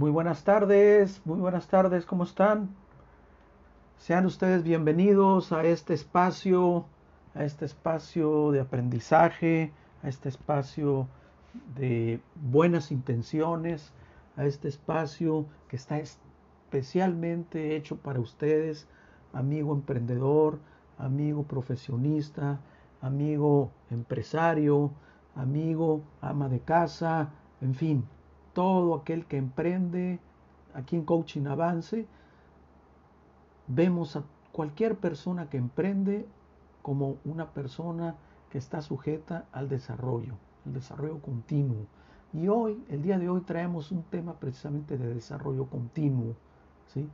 Muy buenas tardes, muy buenas tardes, ¿cómo están? Sean ustedes bienvenidos a este espacio, a este espacio de aprendizaje, a este espacio de buenas intenciones, a este espacio que está especialmente hecho para ustedes, amigo emprendedor, amigo profesionista, amigo empresario, amigo ama de casa, en fin, todo aquel que emprende aquí en Coaching Avance, vemos a cualquier persona que emprende como una persona que está sujeta al desarrollo, el desarrollo continuo. Y hoy, el día de hoy, traemos un tema precisamente de desarrollo continuo, ¿sí?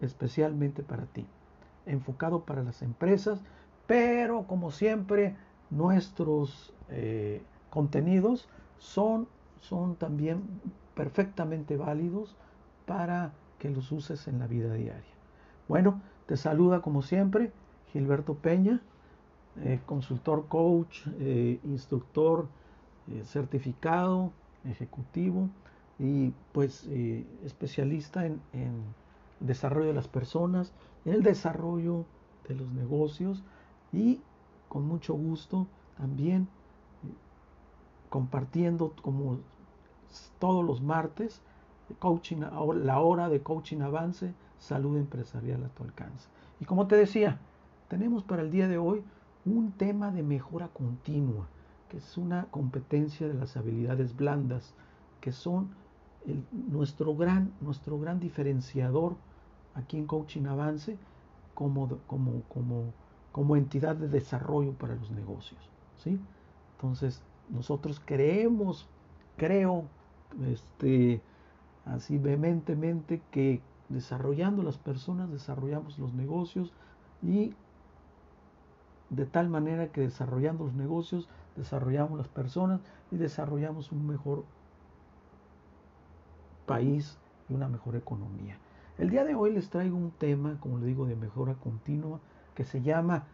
especialmente para ti, enfocado para las empresas, pero como siempre, nuestros eh, contenidos son son también perfectamente válidos para que los uses en la vida diaria. Bueno, te saluda como siempre Gilberto Peña, eh, consultor coach, eh, instructor eh, certificado, ejecutivo y pues especialista en, en desarrollo de las personas, en el desarrollo de los negocios y con mucho gusto también compartiendo como todos los martes coaching, la hora de coaching avance, salud empresarial a tu alcance. Y como te decía, tenemos para el día de hoy un tema de mejora continua, que es una competencia de las habilidades blandas, que son nuestro, gran, nuestro gran diferenciador aquí en Coaching Avance como, como, como, como entidad de desarrollo para los negocios. ¿sí? Entonces, nosotros creemos, creo, este, así vehementemente que desarrollando las personas desarrollamos los negocios y de tal manera que desarrollando los negocios desarrollamos las personas y desarrollamos un mejor país y una mejor economía. El día de hoy les traigo un tema, como le digo, de mejora continua que se llama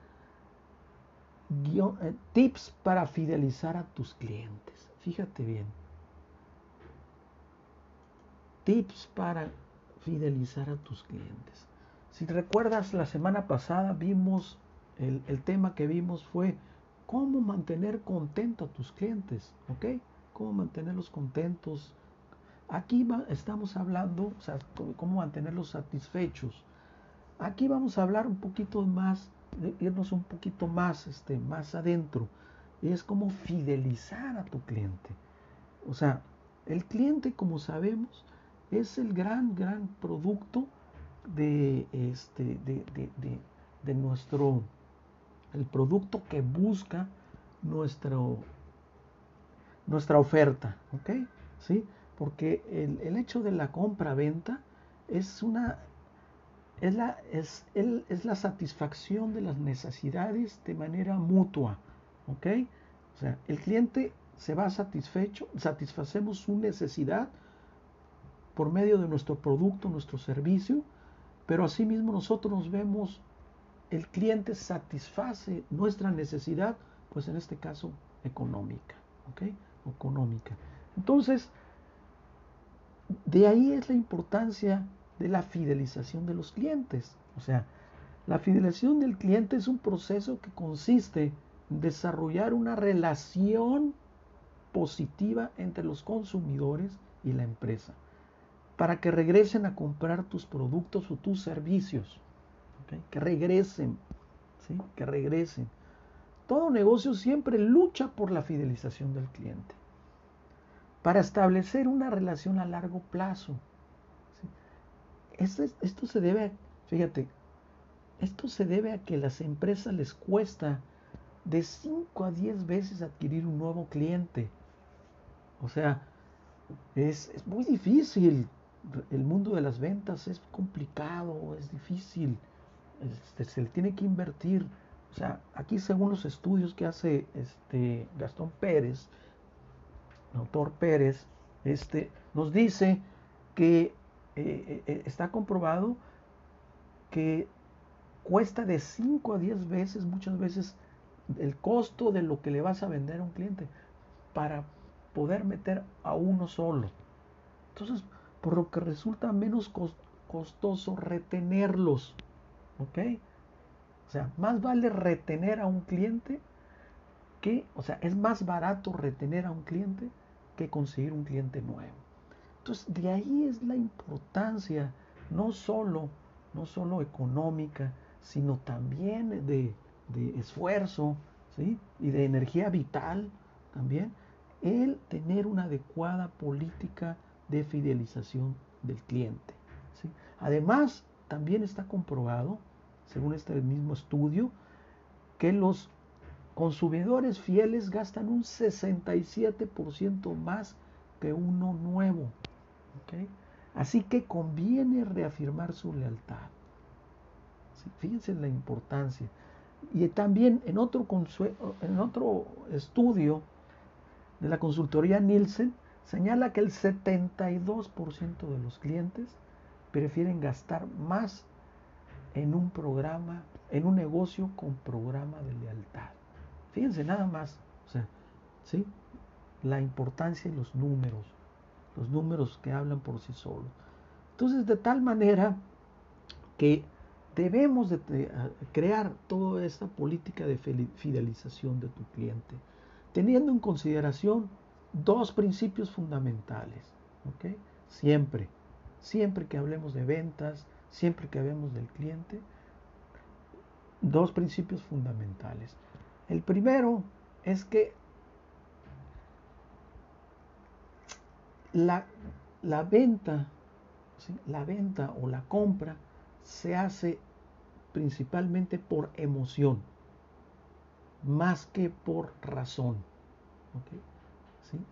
eh, tips para fidelizar a tus clientes. Fíjate bien. Tips para fidelizar a tus clientes. Si recuerdas, la semana pasada vimos, el, tema que vimos fue cómo mantener contento a tus clientes, ¿ok? Cómo mantenerlos contentos. Aquí estamos hablando, o sea, cómo mantenerlos satisfechos. Aquí vamos a hablar un poquito más irnos un poquito más, este, más adentro. Es como fidelizar a tu cliente. O sea, el cliente, como sabemos, es el gran, gran producto de, este, de, nuestro, el producto que busca nuestro, nuestra oferta, ¿ok? ¿Sí? Porque el, el hecho de la compra-venta es una es la, es, es la satisfacción de las necesidades de manera mutua. ¿Ok? O sea, el cliente se va satisfecho, satisfacemos su necesidad por medio de nuestro producto, nuestro servicio, pero asimismo nosotros nos vemos, el cliente satisface nuestra necesidad, pues en este caso económica, ¿ok? Económica. Entonces, de ahí es la importancia de la fidelización de los clientes. O sea, la fidelización del cliente es un proceso que consiste en desarrollar una relación positiva entre los consumidores y la empresa para que regresen a comprar tus productos o tus servicios. Que regresen, ¿sí? que regresen. Todo negocio siempre lucha por la fidelización del cliente para establecer una relación a largo plazo esto, se debe, a, fíjate, esto se debe a que las empresas les cuesta de 5 a 10 veces adquirir un nuevo cliente. O sea, es, muy difícil. El mundo de las ventas es complicado, es difícil. Este, se le tiene que invertir. O sea, aquí según los estudios que hace este Gastón Pérez, autor Pérez, este, nos dice que eh, eh, eh, está comprobado que cuesta de 5 a 10 veces, muchas veces, el costo de lo que le vas a vender a un cliente para poder meter a uno solo. Entonces, por lo que resulta menos costoso retenerlos. ¿Ok? O sea, más vale retener a un cliente que, o sea, es más barato retener a un cliente que conseguir un cliente nuevo. Entonces, de ahí es la importancia, no solo, no solo económica, sino también de, de esfuerzo, ¿sí? Y de energía vital también, el tener una adecuada política de fidelización del cliente. ¿sí? Además, también está comprobado, según este mismo estudio, que los consumidores fieles gastan un 67% más que uno nuevo. Así que conviene reafirmar su lealtad. Fíjense la importancia. Y también en otro, en estudio de la consultoría Nielsen, señala que el 72% de los clientes prefieren gastar más en un programa, en un negocio con programa de lealtad. Fíjense nada más. La importancia de los números, los números que hablan por sí solos. Entonces, de tal manera que debemos de crear toda esta política de fidelización de tu cliente, teniendo en consideración dos principios fundamentales. Siempre, siempre que hablemos de ventas, siempre que hablemos del cliente, dos principios fundamentales. El primero es que la, la venta, la venta o la compra se hace principalmente por emoción, más que por razón.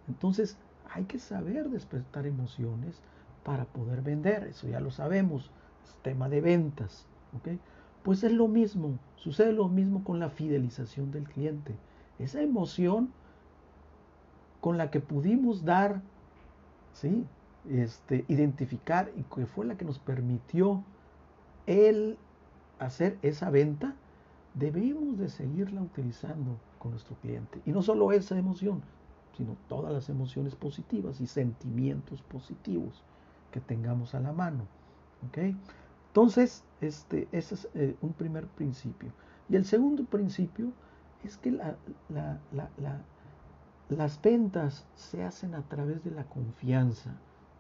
Entonces hay que saber despertar emociones para poder vender, eso ya lo sabemos, es tema de ventas. Pues es lo mismo, sucede lo mismo con la fidelización del cliente. Esa emoción con la que pudimos dar, ¿sí? este, identificar y que fue la que nos permitió el hacer esa venta, debemos de seguirla utilizando con nuestro cliente. Y no solo esa emoción, sino todas las emociones positivas y sentimientos positivos que tengamos a la mano. Entonces, este, ese es eh, un primer principio. Y el segundo principio es que las ventas se hacen a través de la confianza.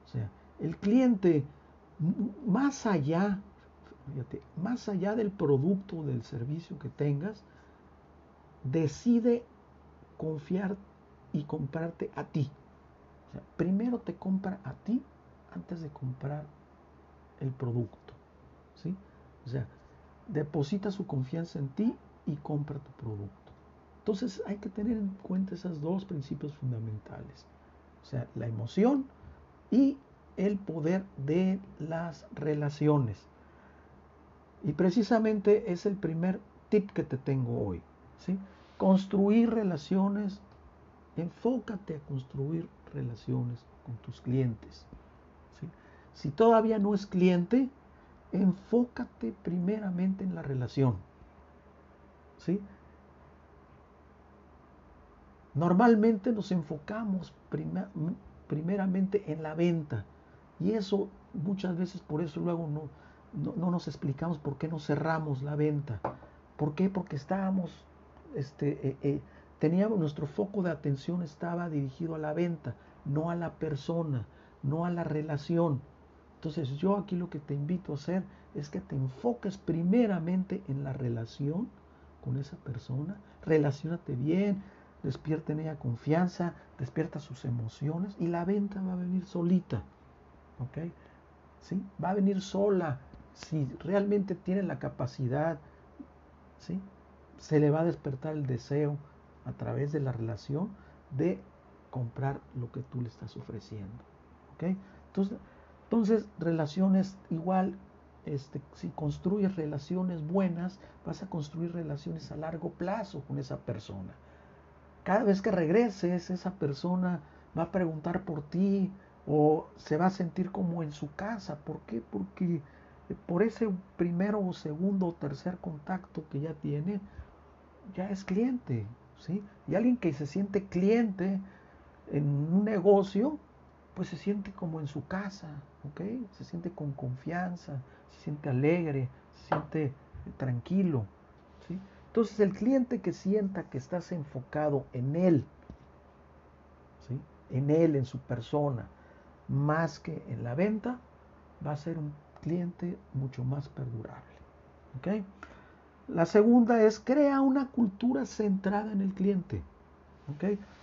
O sea, el cliente, más allá más allá del producto o del servicio que tengas, decide confiar y comprarte a ti. primero te compra a ti antes de comprar el producto. ¿sí? O sea, deposita su confianza en ti y compra tu producto. Entonces hay que tener en cuenta esos dos principios fundamentales. O sea, la emoción y el poder de las relaciones. Y precisamente es el primer tip que te tengo hoy. ¿sí? Construir relaciones, enfócate a construir relaciones con tus clientes. Si todavía no es cliente, enfócate primeramente en la relación. ¿sí? Normalmente nos enfocamos primeramente en la venta y eso muchas veces por eso luego no, no, nos explicamos por qué no cerramos la venta. ¿Por qué? Porque estábamos, este, eh, eh, teníamos, nuestro foco de atención estaba dirigido a la venta, no a la persona, no a la relación. Entonces yo aquí lo que te invito a hacer es que te enfoques primeramente en la relación con esa persona, relacionate bien, despierta en ella confianza, despierta sus emociones y la venta va a venir solita. ¿Ok? ¿Sí? Va a venir sola si realmente tiene la capacidad, ¿sí? se le va a despertar el deseo a través de la relación de comprar lo que tú le estás ofreciendo. Entonces, entonces, relaciones igual, este, si construyes relaciones buenas, vas a construir relaciones a largo plazo con esa persona. Cada vez que regreses, esa persona va a preguntar por ti o se va a sentir como en su casa. ¿Por qué? Porque por ese primero o segundo o tercer contacto que ya tiene, ya es cliente, ¿sí? Y alguien que se siente cliente en un negocio, pues se siente como en su casa, ¿ok? Se siente con confianza, se siente alegre, se siente tranquilo. Entonces el cliente que sienta que estás enfocado en él, ¿sí? en él, en su persona, más que en la venta, va a ser un cliente mucho más perdurable. La segunda es crea una cultura centrada en el cliente.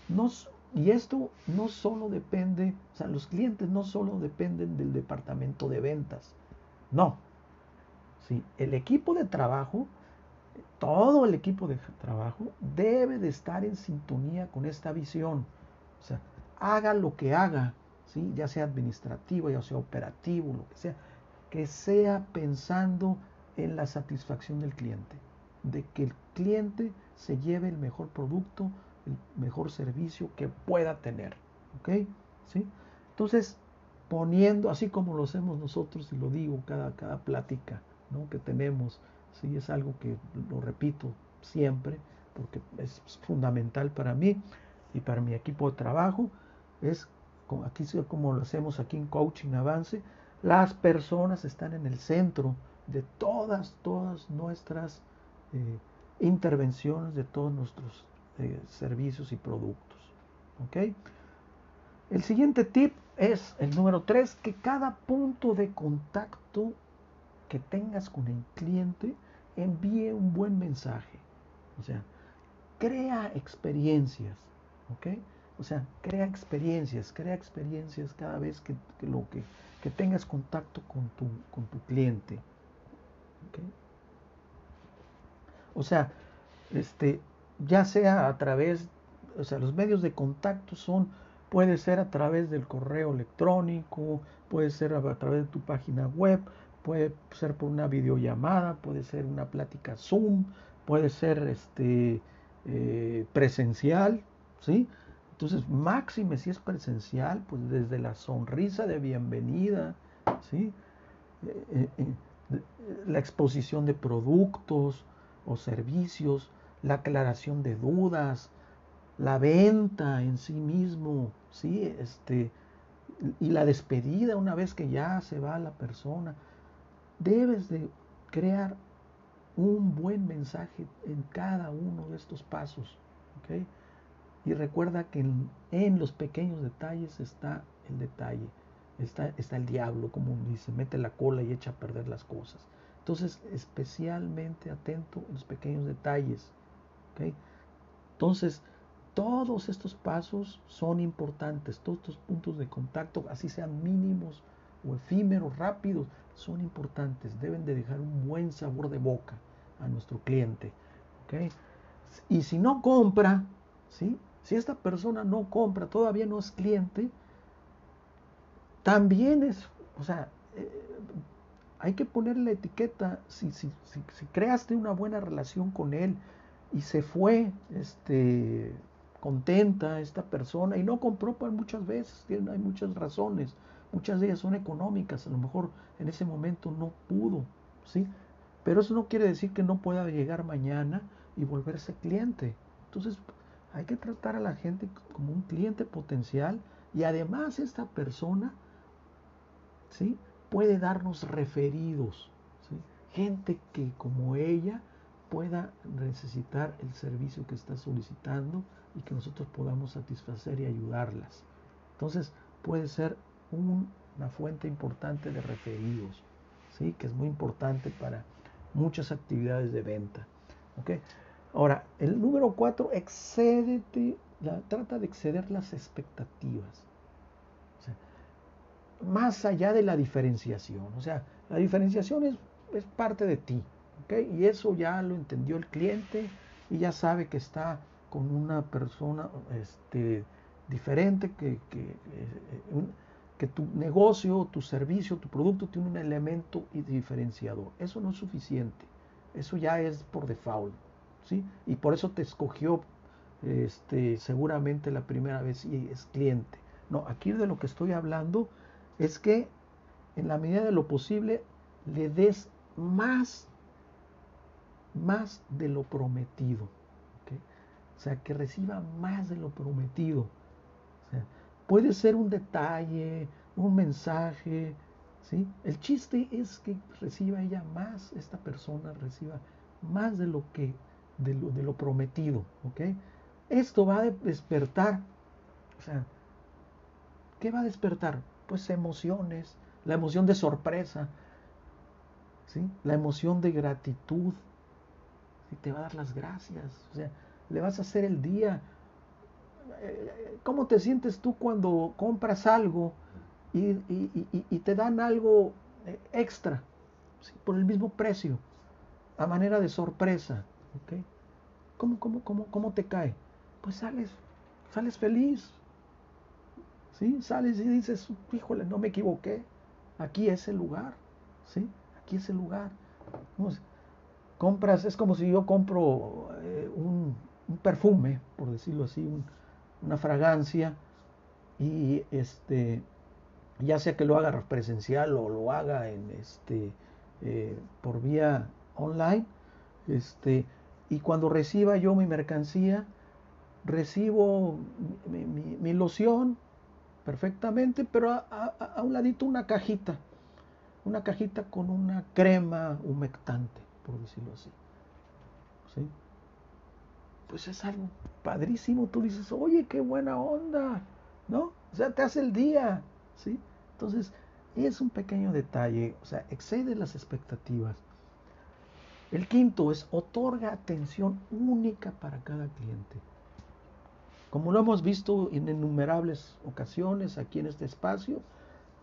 No, y esto no solo depende, o sea, los clientes no solo dependen del departamento de ventas, no. Sí, el equipo de trabajo, todo el equipo de trabajo debe de estar en sintonía con esta visión. O sea, haga lo que haga, ¿sí? ya sea administrativo, ya sea operativo, lo que sea, que sea pensando en la satisfacción del cliente, de que el cliente se lleve el mejor producto, el mejor servicio que pueda tener. ¿Ok? ¿Sí? Entonces, poniendo, así como lo hacemos nosotros, y lo digo cada, cada plática ¿no? que tenemos, ¿sí? es algo que lo repito siempre, porque es fundamental para mí y para mi equipo de trabajo, es aquí como lo hacemos aquí en Coaching Avance, las personas están en el centro de todas, todas nuestras eh, intervenciones, de todos nuestros eh, servicios y productos. ¿Ok? El siguiente tip es el número 3, que cada punto de contacto que tengas con el cliente envíe un buen mensaje. O sea, crea experiencias. ¿Ok? O sea, crea experiencias, crea experiencias cada vez que, lo que, que, tengas contacto con tu, con tu cliente. ¿Ok? O sea, este, ya sea a través, o sea, los medios de contacto son, puede ser a través del correo electrónico, puede ser a, través de tu página web, puede ser por una videollamada, puede ser una plática Zoom, puede ser este, eh, presencial, ¿sí? Entonces, máxime si es presencial, pues desde la sonrisa de bienvenida, ¿sí? Eh, eh, la exposición de productos o servicios, la aclaración de dudas, la venta en sí mismo, ¿sí? Este, y la despedida una vez que ya se va la persona. Debes de crear un buen mensaje en cada uno de estos pasos. Y recuerda que en, los pequeños detalles está el detalle, está, está el diablo, como dice, mete la cola y echa a perder las cosas. Entonces, especialmente atento en los pequeños detalles. Entonces, todos estos pasos son importantes, todos estos puntos de contacto, así sean mínimos o efímeros, rápidos, son importantes, deben de dejar un buen sabor de boca a nuestro cliente. Y si no compra, ¿sí? si esta persona no compra, todavía no es cliente, también es, o sea, eh, hay que ponerle la etiqueta, si, si, si creaste una buena relación con él, y se fue este, contenta esta persona y no compró por muchas veces, hay muchas razones, muchas de ellas son económicas, a lo mejor en ese momento no pudo, ¿sí? Pero eso no quiere decir que no pueda llegar mañana y volverse cliente. Entonces hay que tratar a la gente como un cliente potencial y además esta persona, ¿sí? Puede darnos referidos, ¿sí? Gente que como ella pueda necesitar el servicio que está solicitando y que nosotros podamos satisfacer y ayudarlas. Entonces puede ser una fuente importante de referidos, ¿sí? que es muy importante para muchas actividades de venta. ¿okay? Ahora, el número cuatro, excédete, la, trata de exceder las expectativas. más allá de la diferenciación. O sea, la diferenciación es, es parte de ti. Y eso ya lo entendió el cliente y ya sabe que está con una persona este, diferente, que, que, eh, que, tu negocio, tu servicio, tu producto tiene un elemento diferenciador. Eso no es suficiente. Eso ya es por default. ¿sí? Y por eso te escogió este, seguramente la primera vez y es cliente. No, aquí de lo que estoy hablando es que en la medida de lo posible le des más más de lo prometido. O sea, que reciba más de lo prometido. Puede ser un detalle, un mensaje, ¿sí? El chiste es que reciba ella más, esta persona reciba más de lo que, de lo, prometido, ¿ok? Esto va a despertar, o sea, ¿qué va a despertar? Pues emociones, la emoción de sorpresa, ¿sí? La emoción de gratitud, y te va a dar las gracias, o sea, le vas a hacer el día. ¿Cómo te sientes tú cuando compras algo y, te dan algo eh, extra por el mismo precio, a manera de sorpresa? ¿okay? ¿Cómo, cómo, cómo, ¿Cómo te cae? Pues sales, sales feliz. ¿sí? Sales y dices, híjole, no me equivoqué, aquí es el lugar, ¿sí? Aquí es el lugar compras, es como si yo compro eh, un, perfume, por decirlo así, una fragancia, y este, ya sea que lo haga presencial o lo haga en este, eh, por vía online, este, y cuando reciba yo mi mercancía, recibo mi, loción perfectamente, pero a, a, un ladito una cajita, una cajita con una crema humectante por decirlo así. ¿Sí? Pues es algo padrísimo. Tú dices, oye, qué buena onda, ¿no? O sea, te hace el día, ¿sí? Entonces, es un pequeño detalle, o sea, excede las expectativas. El quinto es otorga atención única para cada cliente. Como lo hemos visto en innumerables ocasiones aquí en este espacio,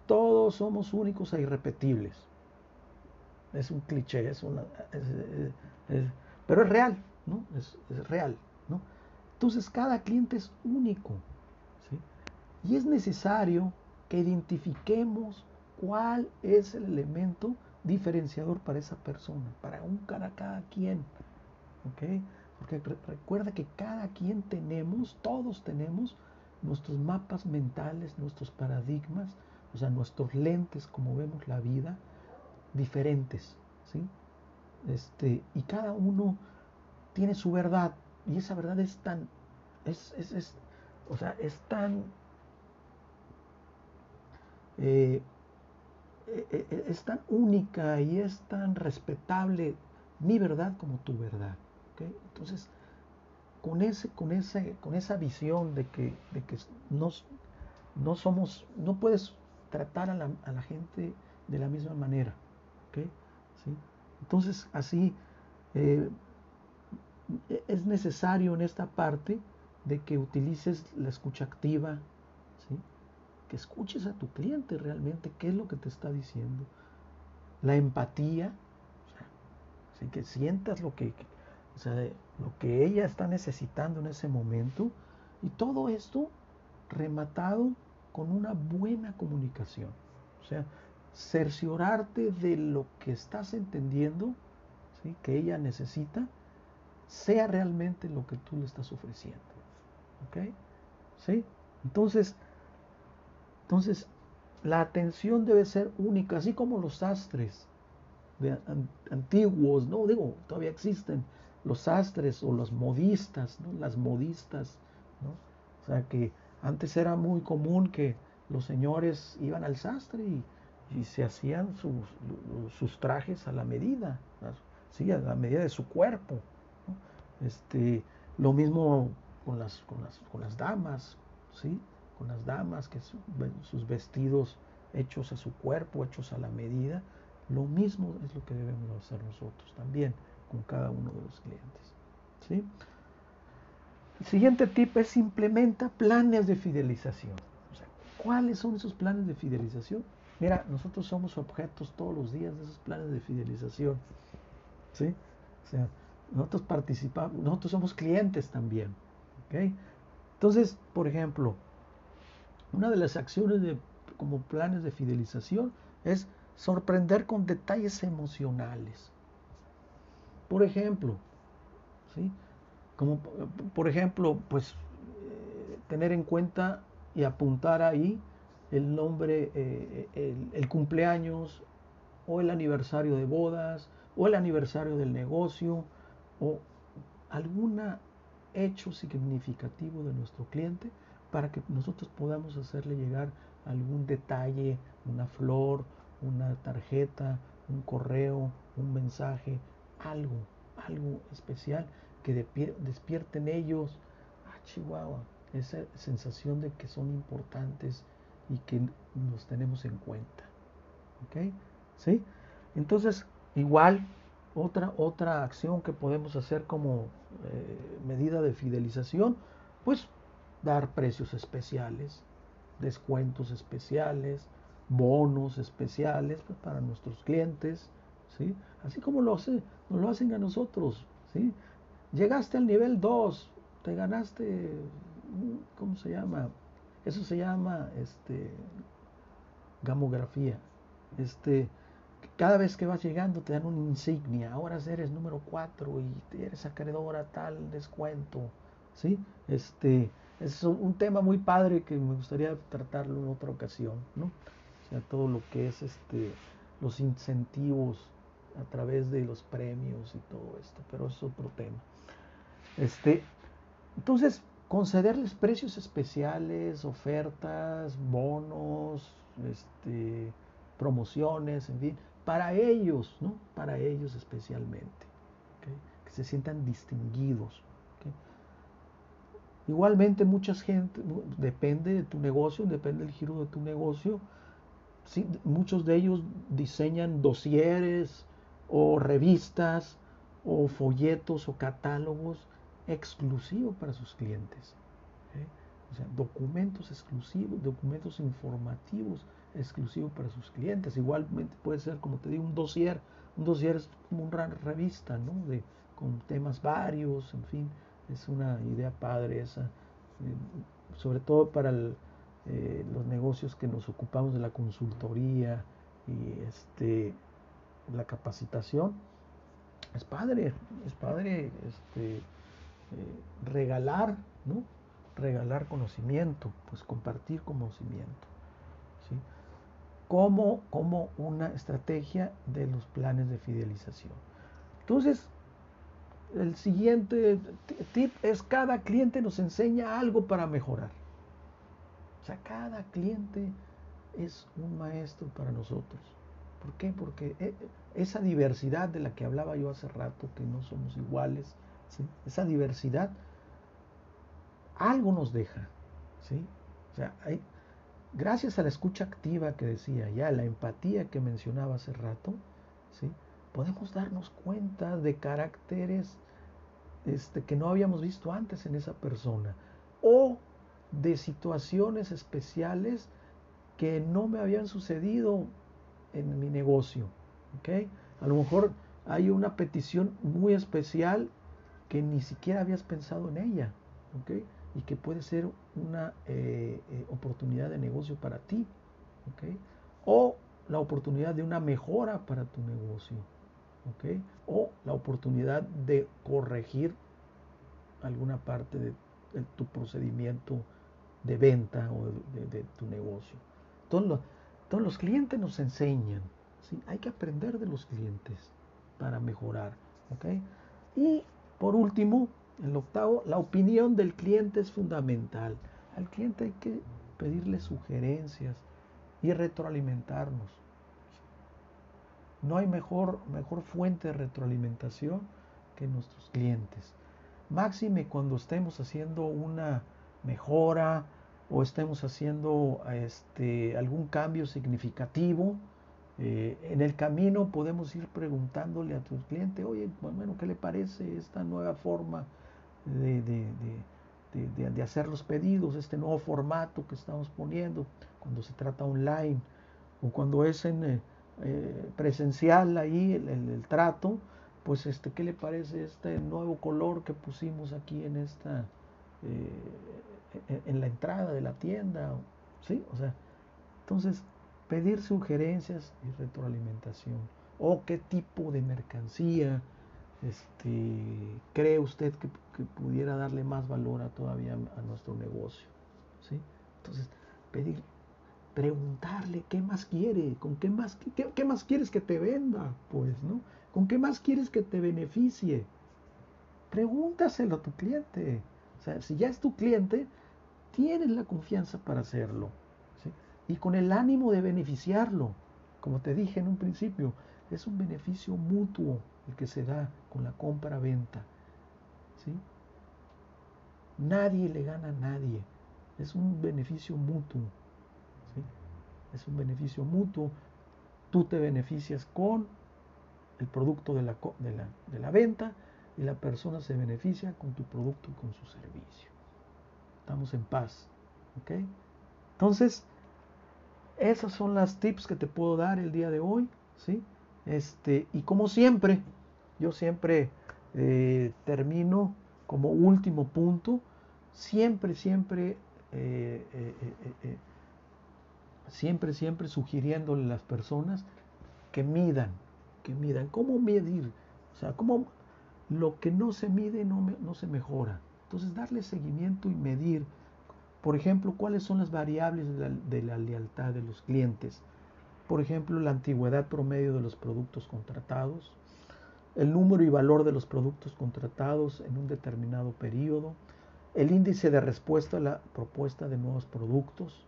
todos somos únicos e irrepetibles es un cliché, es una, pero es real, ¿no? Es, real. Entonces cada cliente es único, ¿sí? Y es necesario que identifiquemos cuál es el elemento diferenciador para esa persona, para un cada, cada quien. Porque recuerda que cada quien tenemos, todos tenemos nuestros mapas mentales, nuestros paradigmas, o sea, nuestros lentes, como vemos la vida, diferentes, ¿sí? Este, y cada uno tiene su verdad, y esa verdad es tan, es, es, o sea, es tan, eh, eh, eh, es tan única y es tan respetable mi verdad como tu verdad. Entonces, con, ese, con, ese, con esa visión de que, de que no, somos, no puedes tratar a la, a la gente de la misma manera. ¿Sí? Entonces, así eh, es necesario en esta parte de que utilices la escucha activa, ¿sí? que escuches a tu cliente realmente qué es lo que te está diciendo. La empatía, que sientas lo que, lo que ella está necesitando en ese momento. Y todo esto rematado con una buena comunicación. O sea, cerciorarte de lo que estás entendiendo, ¿sí? que ella necesita, sea realmente lo que tú le estás ofreciendo. ¿Ok? ¿Sí? Entonces, entonces, la atención debe ser única, así como los sastres de antiguos, no digo, todavía existen los sastres o los modistas, ¿no? las modistas, ¿no? o sea que antes era muy común que los señores iban al sastre y y se hacían sus, trajes a la medida, ¿sí? a la medida de su cuerpo. Este, lo mismo con las, con las, con las damas, ¿sí? con las damas, que sus vestidos hechos a su cuerpo, hechos a la medida. Lo mismo es lo que debemos hacer nosotros también con cada uno de los clientes. ¿sí? El siguiente tip es implementa planes de fidelización. ¿Cuáles son esos planes de fidelización? Mira, nosotros somos objetos todos los días de esos planes de fidelización. ¿Sí? O sea, nosotros participamos, nosotros somos clientes también. Entonces, por ejemplo, una de las acciones de, como planes de fidelización es sorprender con detalles emocionales. Por ejemplo, ¿sí? Como por ejemplo, pues eh, tener en cuenta y apuntar ahí el nombre, eh, el, cumpleaños o el aniversario de bodas o el aniversario del negocio o algún hecho significativo de nuestro cliente para que nosotros podamos hacerle llegar algún detalle, una flor, una tarjeta, un correo, un mensaje, algo, algo especial que despierte en ellos, ah, Chihuahua, esa sensación de que son importantes y que nos tenemos en cuenta. ¿Ok? ¿Sí? Entonces, igual, otra, otra acción que podemos hacer como eh, medida de fidelización, pues dar precios especiales, descuentos especiales, bonos especiales pues, para nuestros clientes, ¿sí? Así como lo, hace, nos lo hacen a nosotros, ¿sí? Llegaste al nivel 2, te ganaste, ¿cómo se llama? Eso se llama este, gamografía. Este, cada vez que vas llegando te dan una insignia, ahora eres número 4 y eres acreedor a tal descuento, ¿sí? Este, es un tema muy padre que me gustaría tratarlo en otra ocasión, ¿no? O sea, todo lo que es este, los incentivos a través de los premios y todo esto, pero es otro tema. Este, entonces, concederles precios especiales, ofertas, bonos, este, promociones, en fin, para ellos, ¿no? Para ellos especialmente, que se sientan distinguidos. Igualmente, mucha gente, depende de tu negocio, depende del giro de tu negocio. muchos de ellos diseñan dosieres o revistas o folletos o catálogos exclusivos para sus clientes. O sea, documentos exclusivos, documentos informativos exclusivos para sus clientes. Igualmente puede ser, como te digo, un dossier. Un dossier es como una revista, ¿no? De, con temas varios, en fin es una idea padre esa, eh, sobre todo para eh, los negocios que nos ocupamos de la consultoría y este, la capacitación. Es padre, es padre este, eh, regalar, ¿no? Regalar conocimiento, pues compartir conocimiento. Como, como una estrategia de los planes de fidelización. Entonces, el siguiente tip es cada cliente nos enseña algo para mejorar. O sea, cada cliente es un maestro para nosotros. ¿Por qué? Porque eh, esa diversidad de la que hablaba yo hace rato, que no somos iguales, esa diversidad, algo nos deja. ¿sí? O sea, hay, gracias a la escucha activa que decía ya, la empatía que mencionaba hace rato, ¿sí? podemos darnos cuenta de caracteres este, que no habíamos visto antes en esa persona o de situaciones especiales que no me habían sucedido en mi negocio. ¿okay? A lo mejor hay una petición muy especial que ni siquiera habías pensado en ella. Y que puede ser una eh, eh, oportunidad de negocio para ti o la oportunidad de una mejora para tu negocio. O la oportunidad de corregir alguna parte de, tu procedimiento de venta o de, tu negocio. Todos los, clientes nos enseñan, ¿sí? hay que aprender de los clientes para mejorar. Y por último, el octavo, la opinión del cliente es fundamental. Al cliente hay que pedirle sugerencias y retroalimentarnos. No hay mejor, mejor fuente de retroalimentación que nuestros clientes. Máxime cuando estemos haciendo una mejora o estemos haciendo este, algún cambio significativo. Eh, en el camino podemos ir preguntándole a tu cliente, oye, bueno, ¿qué le parece esta nueva forma de, de, hacer los pedidos, este nuevo formato que estamos poniendo cuando se trata online o cuando es en, eh, eh, presencial ahí el, trato, pues este, ¿qué le parece este nuevo color que pusimos aquí en esta, eh, en la entrada de la tienda? ¿Sí? O sea, entonces, pedir sugerencias y retroalimentación. O qué tipo de mercancía este, cree usted que, pudiera darle más valor a todavía a nuestro negocio. ¿sí? Entonces, pedir preguntarle qué más quiere, con qué más, qué, más quieres que te venda, pues, ¿no? ¿Con qué más quieres que te beneficie? Pregúntaselo a tu cliente. O sea, si ya es tu cliente, tienes la confianza para hacerlo. Y con el ánimo de beneficiarlo. Como te dije en un principio, es un beneficio mutuo el que se da con la compra-venta. ¿sí? Nadie le gana a nadie. Es un beneficio mutuo. ¿sí? Es un beneficio mutuo. Tú te beneficias con el producto de la, de la, de la venta y la persona se beneficia con tu producto y con su servicio. Estamos en paz. ¿Ok? Entonces, esas son las tips que te puedo dar el día de hoy. ¿sí? Este, y como siempre, yo siempre eh, termino como último punto, siempre, siempre, eh, eh, siempre, siempre sugiriéndole a las personas que midan, que midan. ¿Cómo medir? O sea, ¿cómo lo que no se mide no, no se mejora? Entonces, darle seguimiento y medir. Por ejemplo, cuáles son las variables de la lealtad de los clientes. Por ejemplo, la antigüedad promedio de los productos contratados, el número y valor de los productos contratados en un determinado periodo, el índice de respuesta a la propuesta de nuevos productos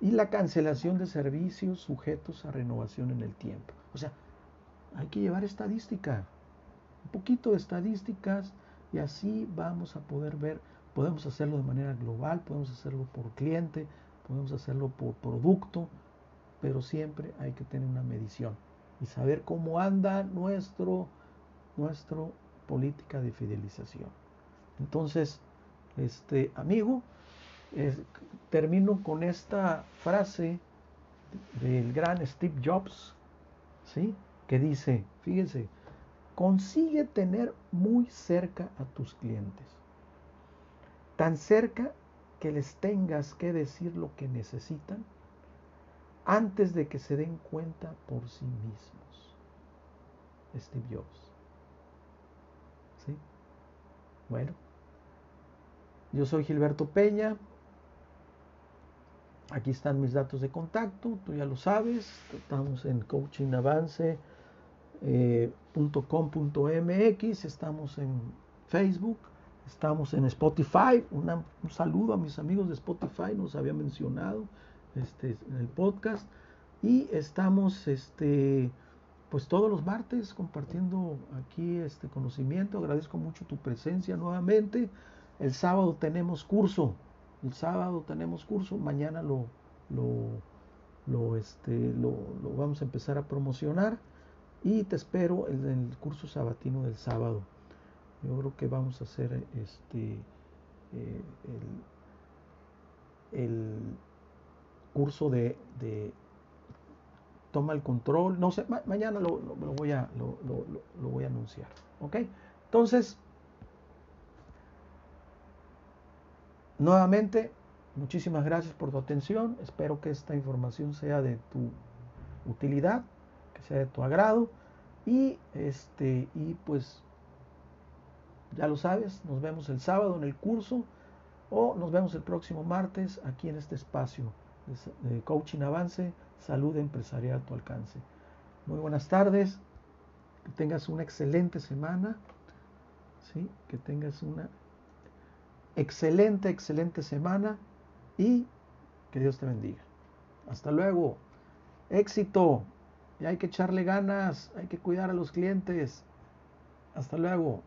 y la cancelación de servicios sujetos a renovación en el tiempo. O sea, hay que llevar estadística, un poquito de estadísticas y así vamos a poder ver, podemos hacerlo de manera global, podemos hacerlo por cliente, podemos hacerlo por producto, pero siempre hay que tener una medición y saber cómo anda nuestro, política de fidelización. Entonces, este amigo, termino con esta frase del gran Steve Jobs, ¿sí? que dice, fíjense, consigue tener muy cerca a tus clientes, tan cerca que les tengas que decir lo que necesitan antes de que se den cuenta por sí mismos. Steve Jobs. Bueno, yo soy Gilberto Peña. Aquí están mis datos de contacto, tú ya lo sabes. Estamos en coachingavance.com.mx, eh, estamos en Facebook, estamos en Spotify. un saludo a mis amigos de Spotify, nos había mencionado este, en el podcast. Y estamos este, pues todos los martes compartiendo aquí este conocimiento. Agradezco mucho tu presencia nuevamente. El sábado tenemos curso. El sábado tenemos curso. Mañana lo, lo, este, lo, vamos a empezar a promocionar. Y te espero en el, curso sabatino del sábado. Yo creo que vamos a hacer este eh, el curso de, toma el control. No sé, mañana lo, voy a, lo, voy a anunciar. ¿Ok? Entonces, nuevamente, muchísimas gracias por tu atención. Espero que esta información sea de tu utilidad, que sea de tu agrado. Y este, y pues ya lo sabes, nos vemos el sábado en el curso o nos vemos el próximo martes aquí en este espacio de Coaching Avance, Salud Empresarial a tu alcance. Muy buenas tardes, que tengas una excelente semana, ¿sí? que tengas una excelente, excelente semana y que Dios te bendiga. Hasta luego, éxito, y hay que echarle ganas, hay que cuidar a los clientes. Hasta luego.